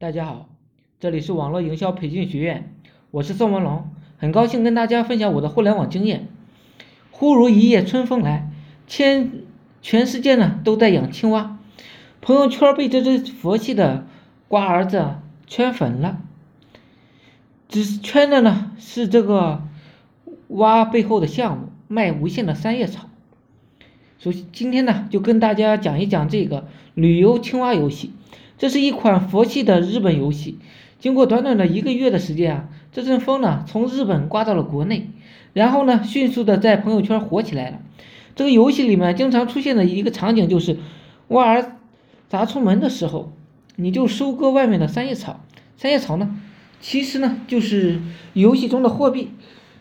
大家好，这里是网络营销培训学院，我是宋文龙，很高兴跟大家分享我的互联网经验。忽如一夜春风来，全全世界呢都在养青蛙，朋友圈被这只佛系的瓜儿子圈粉了，只是圈的呢是这个蛙背后的项目，卖无限的三叶草。首先，今天呢就跟大家讲一讲这个旅游青蛙游戏。这是一款佛系的日本游戏，经过短短的一个月的时间啊，这阵风呢从日本刮到了国内，然后呢迅速的在朋友圈火起来了。这个游戏里面经常出现的一个场景就是，蛙儿砸出门的时候，你就收割外面的三叶草。三叶草呢，其实呢就是游戏中的货币，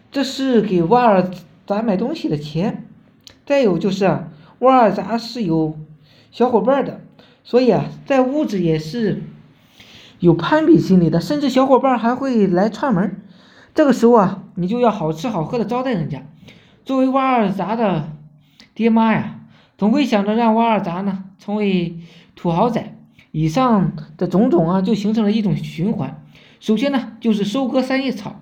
这是给蛙儿砸买东西的钱。再有就是啊，蛙儿砸是有小伙伴的。所以啊，在物质也是有攀比心理的，甚至小伙伴还会来串门这个时候啊，你就要好吃好喝的招待人家。作为挖二杂的爹妈呀，总会想着让挖二杂呢成为土豪仔。以上的种种啊，就形成了一种循环。首先呢，就是收割三叶草，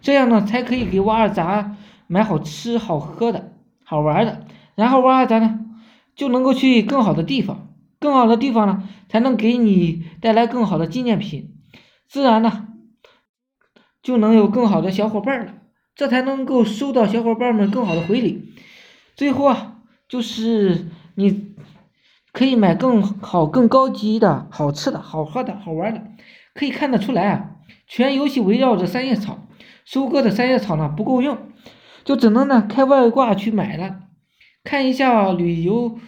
这样呢才可以给挖二杂买好吃好喝的好玩的。然后挖二杂呢就能够去更好的地方。更好的地方呢，才能给你带来更好的纪念品，自然呢，就能有更好的小伙伴了，这才能够收到小伙伴们更好的回礼。最后啊，就是你可以买更好、更高级的好吃的、好喝的、好玩的。可以看得出来啊，全游戏围绕着三叶草，收割的三叶草呢不够用，就只能呢开外挂去买了。看一下旅游。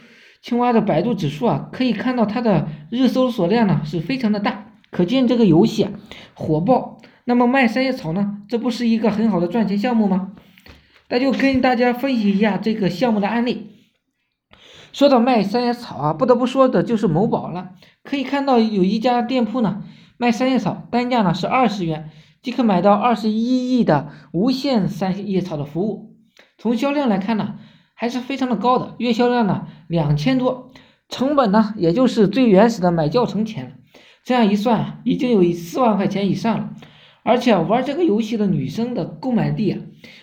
青蛙的百度指数啊，可以看到它的日搜索量呢是非常的大，可见这个游戏啊火爆。那么卖三叶草呢，这不是一个很好的赚钱项目吗？那就跟大家分析一下这个项目的案例。说到卖三叶草啊，不得不说的就是某宝了。可以看到有一家店铺呢卖三叶草，单价呢是二十元即可买到二十一亿的无限三叶草的服务。从销量来看呢。还是非常的高的，月销量呢两千多，成本呢也就是最原始的买教程钱。这样一算，已经有四万块钱以上了。而且玩这个游戏的女生的购买力啊，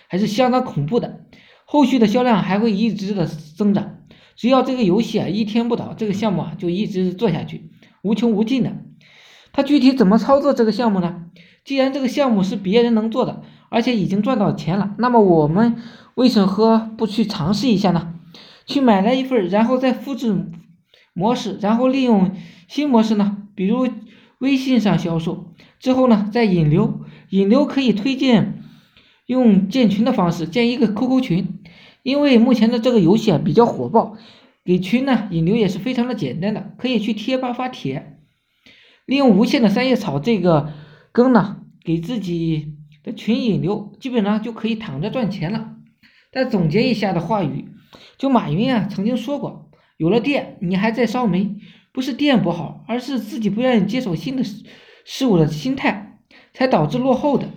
还是相当恐怖的。后续的销量还会一直的增长。只要这个游戏啊一天不倒，这个项目啊就一直做下去，无穷无尽的。它具体怎么操作这个项目呢？既然这个项目是别人能做的，而且已经赚到钱了，那么我们。为什么不去尝试一下呢？去买来一份，然后再复制模式，然后利用新模式呢？比如微信上销售之后呢，再引流，引流可以推荐用建群的方式建一个 QQ 群，因为目前的这个游戏啊比较火爆，给群呢引流也是非常的简单的，可以去贴吧发帖，利用无限的三叶草这个羹呢，给自己的群引流，基本上就可以躺着赚钱了。再总结一下的话语，就马云啊曾经说过，有了电你还在烧煤，不是电不好，而是自己不愿意接受新的事物的心态，才导致落后的。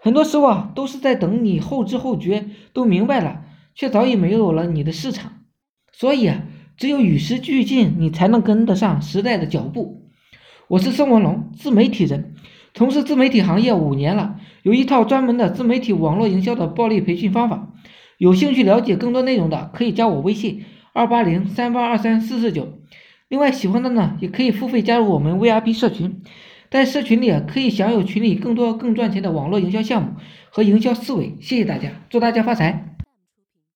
很多时候啊都是在等你后知后觉都明白了，却早已没有了你的市场。所以啊，只有与时俱进，你才能跟得上时代的脚步。我是孙文龙，自媒体人，从事自媒体行业五年了，有一套专门的自媒体网络营销的暴力培训方法。有兴趣了解更多内容的，可以加我微信二八零三八二三四四九。另外，喜欢的呢，也可以付费加入我们 VIP 社群，在社群里可以享有群里更多更赚钱的网络营销项目和营销思维。谢谢大家，祝大家发财！